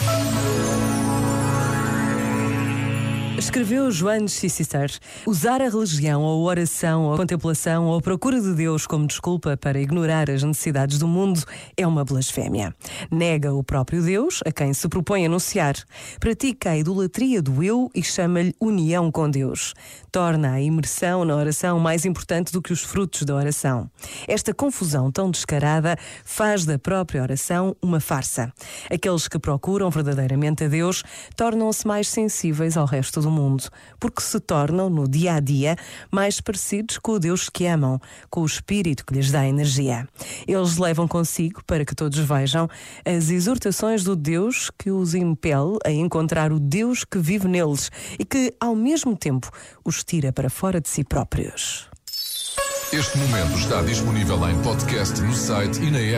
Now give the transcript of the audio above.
Thank you. Escreveu Joan Chichester: usar a religião ou oração ou a contemplação ou procura de Deus como desculpa para ignorar as necessidades do mundo é uma blasfémia. Nega o próprio Deus a quem se propõe anunciar. Pratica a idolatria do eu e chama-lhe união com Deus. Torna a imersão na oração mais importante do que os frutos da oração. Esta confusão tão descarada faz da própria oração uma farsa. Aqueles que procuram verdadeiramente a Deus tornam-se mais sensíveis ao resto do mundo mundo, porque se tornam, no dia a dia, mais parecidos com o Deus que amam, com o Espírito que lhes dá energia. Eles levam consigo, para que todos vejam, as exortações do Deus que os impele a encontrar o Deus que vive neles e que, ao mesmo tempo, os tira para fora de si próprios. Este momento está disponível em podcast no site e na app.